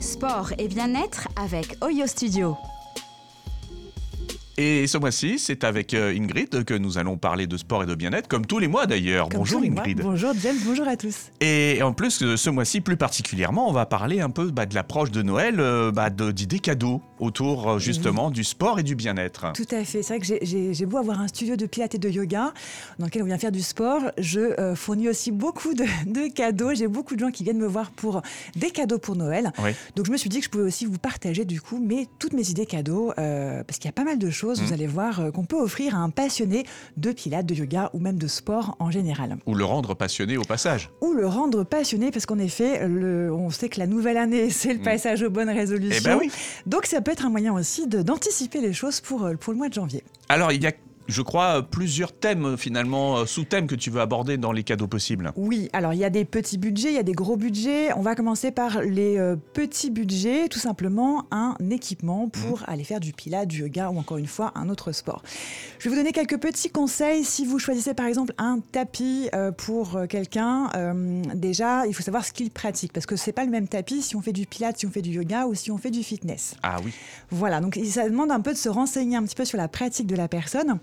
Sport et bien-être avec Oyo Studio. Et ce mois-ci, c'est avec euh, Ingrid que nous allons parler de sport et de bien-être, comme tous les mois d'ailleurs. Bonjour mois. Ingrid. Bonjour James, bonjour à tous. Et en plus, euh, ce mois-ci, plus particulièrement, on va parler un peu bah, de l'approche de Noël, euh, bah, de- d'idées cadeaux autour justement du sport et du bien-être. Tout à fait. C'est vrai que j'ai- beau avoir un studio de pilates et de yoga dans lequel on vient faire du sport. Je euh, fournis aussi beaucoup de, de cadeaux. J'ai beaucoup de gens qui viennent me voir pour des cadeaux pour Noël. Oui. Donc je me suis dit que je pouvais aussi vous partager du coup mes, toutes mes idées cadeaux euh, parce qu'il y a pas mal de choses, Vous allez voir, euh, qu'on peut offrir à un passionné de pilates, de yoga ou même de sport en général. Ou le rendre passionné au passage. Ou le rendre passionné parce qu'en effet, le, on sait que la nouvelle année, c'est le passage aux bonnes résolutions. Eh ben oui. Donc ça peut être un moyen aussi d'anticiper les choses pour, euh, pour le mois de janvier. Alors, il y a, je crois, plusieurs thèmes finalement, euh, sous-thèmes que tu veux aborder dans les cadeaux possibles. Oui, alors il y a des petits budgets, il y a des gros budgets. On va commencer par les euh, petits budgets, tout simplement un équipement pour aller faire du pilates, du yoga ou encore une fois un autre sport. Je vais vous donner quelques petits conseils. Si vous choisissez par exemple un tapis euh, pour quelqu'un, euh, déjà il faut savoir ce qu'il pratique parce que c'est pas le même tapis si on fait du pilates, si on fait du yoga ou si on fait du fitness. Ah oui. Voilà, donc ça demande un peu de se renseigner un petit peu sur la pratique de la personne.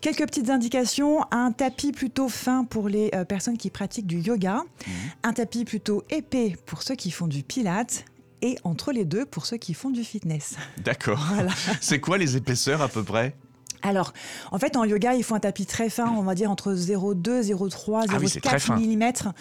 Quelques petites indications, un tapis plutôt fin pour les euh, personnes qui pratiquent du yoga, un tapis plutôt épais pour ceux qui font du pilates et entre les deux pour ceux qui font du fitness. D'accord. Voilà. C'est quoi les épaisseurs à peu près? Alors, en fait, en yoga, il faut un tapis très fin, on va dire entre 0,2, 0,3, Ah oui, 0,4 mm,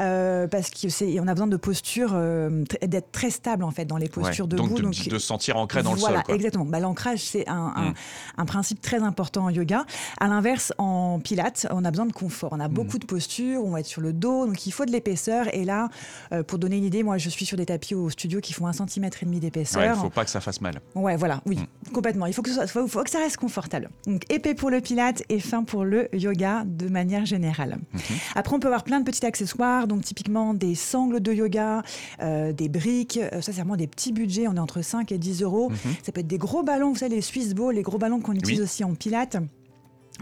euh, parce qu'on a besoin de posture, euh, tr- d'être très stable en fait dans les postures Ouais, debout. donc, de, de se sentir ancré dans voilà, le sol. quoi. exactement. Bah, L'ancrage, c'est un, un- Mm. un principe très important en yoga. À l'inverse, en pilates, on a besoin de confort. On a Mm. beaucoup de postures, on va être sur le dos, donc il faut de l'épaisseur. Et là, euh, pour donner une idée, moi, je suis sur des tapis au studio qui font un centimètre et demi Ouais, d'épaisseur. faut pas que ça fasse mal. Ouais, voilà, oui, Mm. complètement. Il que, faut, faut que ça reste confortable. Donc, épais pour le pilate et fin pour le yoga de manière générale. Mhm. Après, on peut avoir plein de petits accessoires, donc typiquement des sangles de yoga, euh, des briques. Euh, ça, c'est vraiment des petits budgets. On est entre 5 et 10 euros. Ça peut être des gros ballons, vous savez, les Swiss Balls, les gros ballons qu'on utilise Oui. aussi en pilates.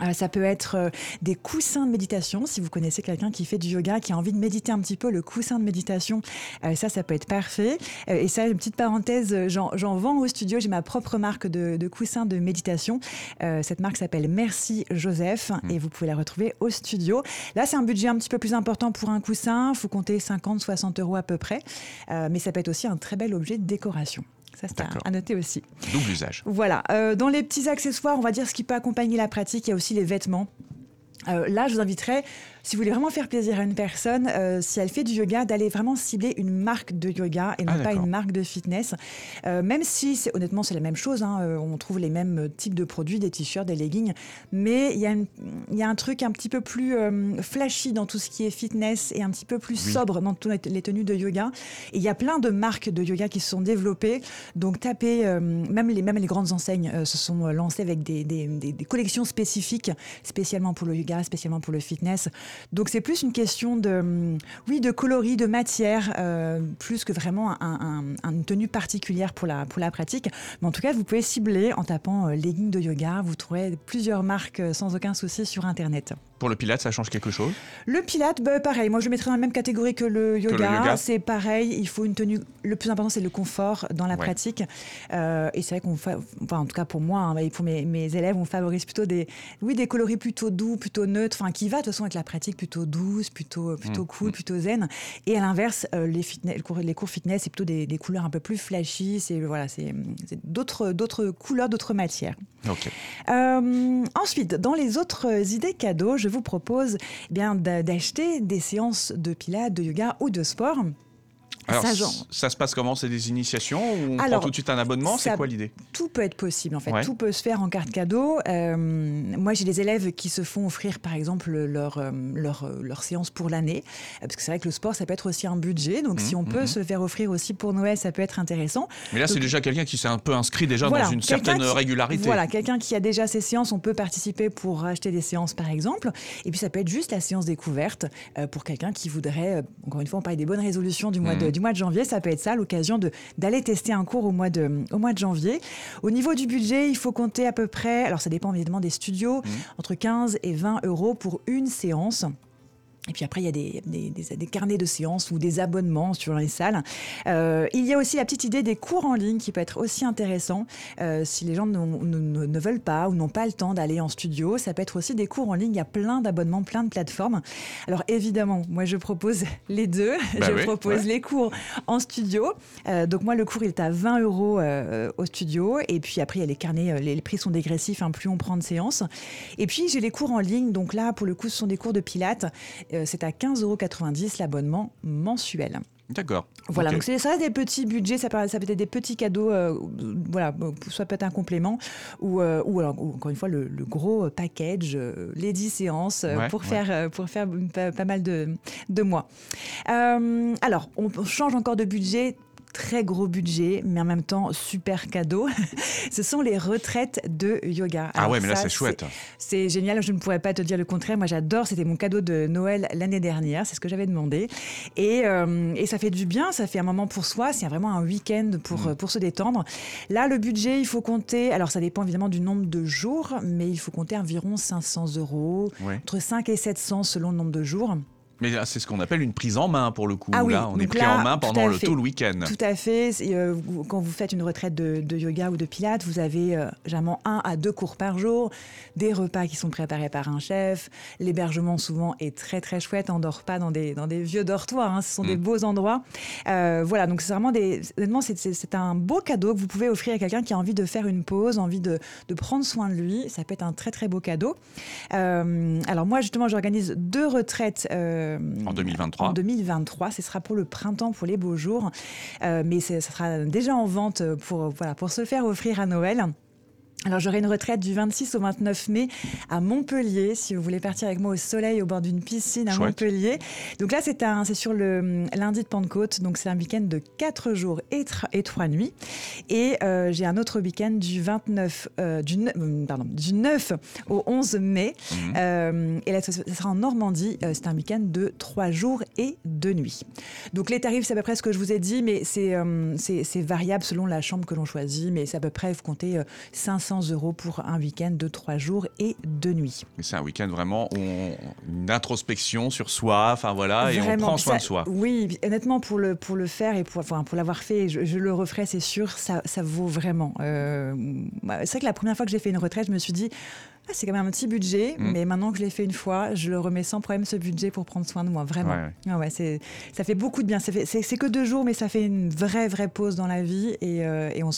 Euh, ça peut être euh, des coussins de méditation. Si vous connaissez quelqu'un qui fait du yoga, qui a envie de méditer un petit peu, le coussin de méditation, euh, ça, ça peut être parfait. Et ça, une petite parenthèse, j'en vends au studio. J'ai ma propre marque de, de coussins de méditation. Cette marque s'appelle Merci Joseph et vous pouvez la retrouver au studio. Là, c'est un budget un petit peu plus important pour un coussin. Il faut compter 50-60 euros à peu près. Mais ça peut être aussi un très bel objet de décoration. Ça, c'est à, noter aussi. Double usage. Voilà. Euh, dans les petits accessoires, on va dire ce qui peut accompagner la pratique, il y a aussi les vêtements. Euh, là, je vous inviterais, si vous voulez vraiment faire plaisir à une personne, euh, si elle fait du yoga, d'aller vraiment cibler une marque de yoga et non Ah, pas une marque de fitness. Euh, même si, honnêtement, c'est la même chose. hein, on trouve les mêmes types de produits, des t-shirts, des leggings. Mais il y, a y un truc un petit peu plus flashy dans tout ce qui est fitness et un petit peu plus Oui. sobre dans toutes les tenues de yoga. Et il y a plein de marques de yoga qui se sont développées. Donc, tapez, même, les, même les grandes enseignes se sont lancées avec des, des- des- des collections spécifiques, spécialement pour le yoga, spécialement pour le fitness. Donc, c'est plus une question de, hum, oui, de coloris, de matière, euh, plus que vraiment un- un- un- une tenue particulière pour la, pour la pratique. Mais en tout cas, vous pouvez cibler en tapant euh, leggings de yoga. Vous trouverez plusieurs marques euh, sans aucun souci sur Internet. Pour le pilate, ça change quelque chose? Le pilate, bah, pareil. Moi, je le mettrais dans la même catégorie que le yoga. yoga. C'est pareil. Il faut une tenue. Le plus important, c'est le confort dans la Ouais. pratique. Euh, et c'est vrai qu'on, fa- enfin, en tout cas pour moi hein, et pour mes, mes élèves, on favorise plutôt des, oui, des coloris plutôt doux, plutôt neutres, enfin qui va de toute façon avec la pratique plutôt douce, plutôt, plutôt Mm. cool, plutôt zen. Et à l'inverse, euh, les, fitness, les cours, fitness, c'est plutôt des, des couleurs un peu plus flashy. C'est voilà, c'est, d'autres, d'autres couleurs, d'autres matières. Euh, ensuite, dans les autres idées cadeaux, je vous propose eh bien d'a- d'acheter des séances de pilates, de yoga ou de sport. Alors, Ça, se passe comment? C'est des initiations ou on Alors, prend tout de suite un abonnement? C'est quoi l'idée? Tout peut être possible en fait, Ouais. tout peut se faire en carte cadeau. Euh, moi j'ai des élèves qui se font offrir par exemple leur, euh, leur, euh, leur séance pour l'année, parce que c'est vrai que le sport ça peut être aussi un budget, donc si on peut mhm. se faire offrir aussi pour Noël ça peut être intéressant. Mais là, c'est déjà quelqu'un qui s'est un peu inscrit déjà Voilà, dans une certaine qui- régularité. Voilà, quelqu'un qui a déjà ses séances, on peut participer pour acheter des séances par exemple. Et puis ça peut être juste la séance découverte pour quelqu'un qui voudrait, encore une fois, on parle des bonnes résolutions du mois, de, Mhm. Du mois de janvier, ça peut être ça, l'occasion d'aller tester un cours au mois, de, au mois de janvier. Au niveau du budget, il faut compter à peu près, alors ça dépend évidemment des studios, Mhm. entre 15 et 20 euros pour une séance. Et puis après, il y a des, des, des, carnets de séances ou des abonnements sur les salles. Euh, il y a aussi la petite idée des cours en ligne qui peut être aussi intéressant. Euh, si les gens ne, ne, ne veulent pas ou n'ont pas le temps d'aller en studio, ça peut être aussi des cours en ligne. Il y a plein d'abonnements, plein de plateformes. Alors évidemment, moi je propose les deux. Bah je oui, propose ouais. les cours en studio. Euh, donc moi, le cours il est à 20 euros au studio. Et puis après, il y a les carnets, les, les prix sont dégressifs, hein, plus on prend de séances. Et puis j'ai les cours en ligne. Donc là, pour le coup, ce sont des cours de pilates. Euh, c'est à 15,90 euros l'abonnement mensuel. D'accord. Voilà, Ok. donc c'est ça des petits budgets, ça peut, ça peut être des petits cadeaux, euh, voilà, soit peut être un complément, ou, euh, ou alors, ou encore une fois, le, le gros package, euh, les 10 séances Ouais, pour, ouais. faire, pour faire pas, pas mal de, de mois. Alors, on change encore de budget. Très gros budget, mais en même temps super cadeau. Ce sont les retraites de yoga. Ah Alors ouais, mais là c'est chouette. c'est génial, je ne pourrais pas te dire le contraire. Moi, j'adore. C'était mon cadeau de Noël l'année dernière. C'est ce que j'avais demandé. Et, euh, et ça fait du bien. Ça fait un moment pour soi. C'est vraiment un week-end pour, Mm. pour se détendre. Là, le budget, il faut compter. Alors, ça dépend évidemment du nombre de jours, mais il faut compter environ 500 euros. Ouais. Entre 5 et 700 selon le nombre de jours. Mais là, c'est ce qu'on appelle une prise en main pour le coup. Ah oui, là, on est pris là, en main pendant le, tout le week-end. Tout à fait. Euh, quand vous faites une retraite de, de yoga ou de pilates, vous avez euh, généralement un à deux cours par jour, des repas qui sont préparés par un chef. L'hébergement souvent est très très chouette. On dort pas dans des, dans des vieux dortoirs. hein. Ce sont des Mm. beaux endroits. Euh, voilà, donc c'est vraiment des. Honnêtement, c'est, un beau cadeau que vous pouvez offrir à quelqu'un qui a envie de faire une pause, envie de, de prendre soin de lui. Ça peut être un très très beau cadeau. Alors moi justement, j'organise deux retraites. Euh, En 2023. en 2023. Ce sera pour le printemps, pour les beaux jours. Euh, mais ça sera déjà en vente pour, voilà, pour se faire offrir à Noël. Alors j'aurai une retraite du 26 au 29 mai à Montpellier, si vous voulez partir avec moi au soleil au bord d'une piscine à Chouette. Montpellier. Donc là c'est un, c'est sur le hum, lundi de Pentecôte, donc c'est un week-end de 4 jours et, et 3 nuits. Et euh, j'ai un autre week-end du 29, euh, du, pardon, du 9 au 11 mai. Mhm. Euh, et là, ça, sera en Normandie. C'est un week-end de 3 jours et 2 nuits. Donc les tarifs, c'est à peu près ce que je vous ai dit, mais c'est c'est- variable selon la chambre que l'on choisit. Mais c'est à peu près, vous comptez euh, 500 euros pour un week-end de 3 jours et 2 nuits. C'est un week-end vraiment où on- une introspection sur soi, enfin voilà, et on prend soin ça- de soi. Oui, honnêtement, pour le, pour le faire et pour, enfin, pour l'avoir fait, je, je le referai, c'est sûr, ça, ça vaut vraiment. Euh, c'est vrai que la première fois que j'ai fait une retraite, je me suis dit, ah, c'est quand même un petit budget, Mm. mais maintenant que je l'ai fait une fois, je le remets sans problème ce budget pour prendre soin de moi, vraiment. Ouais, ouais. Ah ouais, c'est, ça fait beaucoup de bien. C'est, que deux jours, mais ça fait une vraie, vraie pause dans la vie et, euh, et on,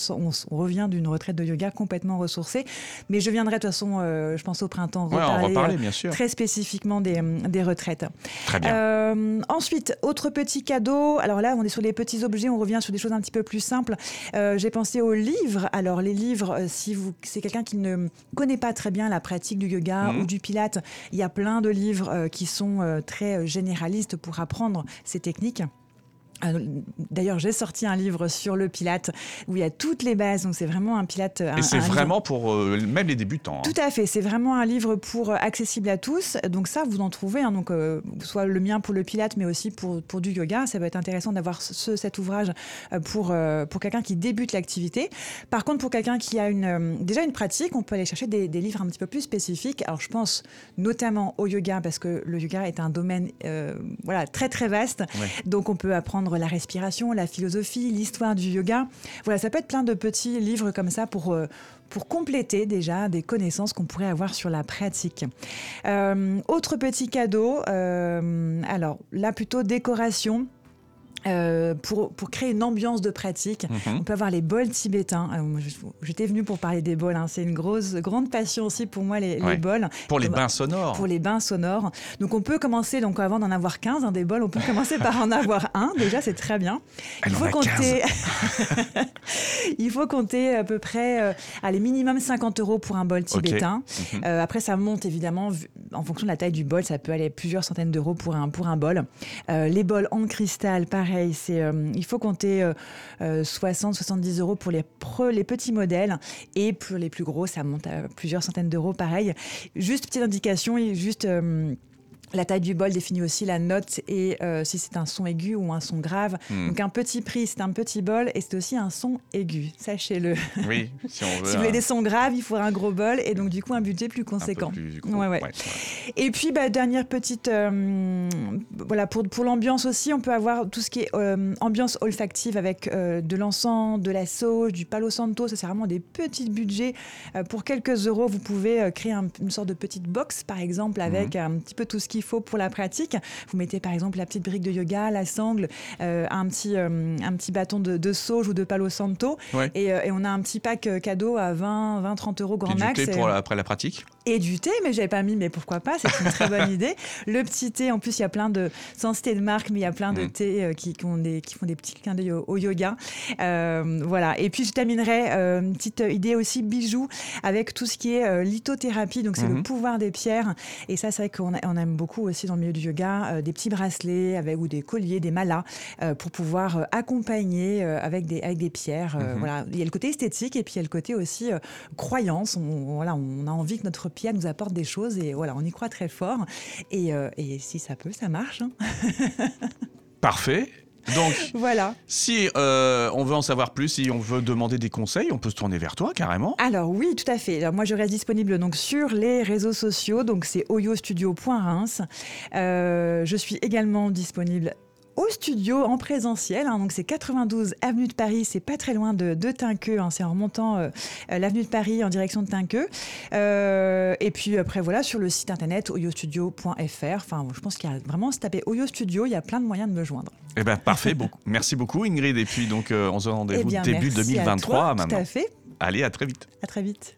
revient d'une retraite de yoga complètement ressourcée. Mais je viendrai de toute façon, euh, je pense au printemps, Ouais, on reparler, reparler, euh, bien sûr. très spécifiquement des, des retraites. Très bien. Euh, ensuite, autre petit cadeau. Alors là, on est sur les petits objets, on revient sur des choses un petit peu plus simples. J'ai pensé aux livres. Alors les livres, si vous, c'est quelqu'un qui ne connaît pas très bien la pratique du yoga Mhm. ou du pilate, il y a plein de livres euh, qui sont euh, très euh, généralistes pour apprendre ces techniques. Euh, D'ailleurs, j'ai sorti un livre sur le pilate où il y a toutes les bases. Donc, c'est vraiment un pilate. un- Et c'est un livre- vraiment pour euh, même les débutants. hein. tout à fait, c'est vraiment un livre pour euh, accessible à tous. Donc ça, vous en trouvez, hein, donc euh, soit le mien pour le pilate, mais aussi pour, pour du yoga. Ça va être intéressant d'avoir ce, cet ouvrage pour, pour quelqu'un qui débute l'activité. Par contre, pour quelqu'un qui a une, déjà une pratique, on peut aller chercher des, des livres un petit peu plus spécifiques. Alors je pense notamment au yoga, parce que le yoga est un domaine voilà, très très vaste. Ouais. Donc on peut apprendre la respiration, la philosophie, l'histoire du yoga. Voilà, ça peut être plein de petits livres comme ça pour, euh, pour compléter déjà des connaissances qu'on pourrait avoir sur la pratique. Euh, autre petit cadeau, euh, alors là plutôt décoration. Euh, pour, pour créer une ambiance de pratique. Mhm. On peut avoir les bols tibétains. Je- J'étais venue pour parler des bols. hein. C'est une grosse, grande passion aussi pour moi, les, bols. Pour les bains sonores. pour les bains sonores. Donc on peut commencer, donc avant d'en avoir 15, hein, des bols, on peut commencer par en avoir un. Déjà, c'est très bien. Il faut compter. Il faut compter à peu près, euh, allez, minimum 50 euros pour un bol tibétain. Mhm. Euh, après, ça monte évidemment en fonction de la taille du bol. Ça peut aller plusieurs centaines d'euros pour un, pour un bol. Euh, les bols en cristal, pareil, euh, il faut compter 60-70 euros pour les, petits modèles. Et pour les plus gros, ça monte à plusieurs centaines d'euros, pareil. Juste petite indication, et juste. euh, La taille du bol définit aussi la note et euh, si c'est un son aigu ou un son grave. Hmm. Donc un petit prix, c'est un petit bol et c'est aussi un son aigu, sachez-le. Oui, si on veut. si vous voulez un- des sons graves, il faudra un gros bol et donc du coup un budget plus un peu conséquent. plus gros. Ouais, ouais. Et puis, bah, dernière petite. euh, voilà, pour, pour l'ambiance aussi, on peut avoir tout ce qui est euh, ambiance olfactive avec de l'encens, de la sauge, du palo santo. Ça, c'est vraiment des petits budgets. Pour quelques euros, vous pouvez créer un- une sorte de petite box, par exemple, avec un petit peu tout ce qu'il faut pour la pratique. Vous mettez, par exemple, la petite brique de yoga, la sangle, euh, un, petit, euh, un petit bâton de, de sauge ou de palo santo. Ouais. Et, euh, et on a un petit pack cadeau à 20, 20 30 euros grand Puis du max. thé Et- pour la- après la pratique et du thé, mais j'avais pas mis, mais pourquoi pas, c'est une très bonne idée. Le petit thé, en plus, il y a plein de, sans citer de marque, mais il y a plein de Mm. thés euh, qui, qui ont des, qui font des petits clins d'œil au, au yoga. Euh, voilà. Et puis, je terminerai euh, une petite idée aussi bijoux avec tout ce qui est lithothérapie, donc c'est le pouvoir des pierres. Et ça, c'est vrai qu'on on aime beaucoup aussi dans le milieu du yoga, des petits bracelets avec, ou des colliers, des malas, pour pouvoir accompagner avec, des, avec des pierres. Mhm. voilà. Il y a le côté esthétique et puis il y a le côté aussi croyance. On, voilà, on a envie que notre pierre nous apporte des choses et voilà, on y croit très fort. Et, euh, et si ça peut, ça marche. hein. Parfait. Donc, Voilà. si euh, on veut en savoir plus, si on veut demander des conseils, on peut se tourner vers toi carrément. Alors oui, tout à fait. Alors, moi, je reste disponible donc sur les réseaux sociaux. Donc c'est oyostudio.reims. Euh, je suis également disponible au studio en présentiel. hein. donc c'est 92 avenue de Paris. C'est pas très loin de, de Tinqueux. hein. c'est en remontant euh, euh, l'avenue de Paris en direction de Tinqueux. Euh, et puis après voilà sur le site internet oyostudio.fr. Enfin, je pense qu'il y a vraiment se taper Oyo Studio. Il y a plein de moyens de me joindre. Eh ben parfait. beaucoup. Merci beaucoup Ingrid. Et puis donc euh, on se Eh rendez-vous début merci à 2023 toi, maintenant. Tout à fait. Allez, à très vite. À très vite.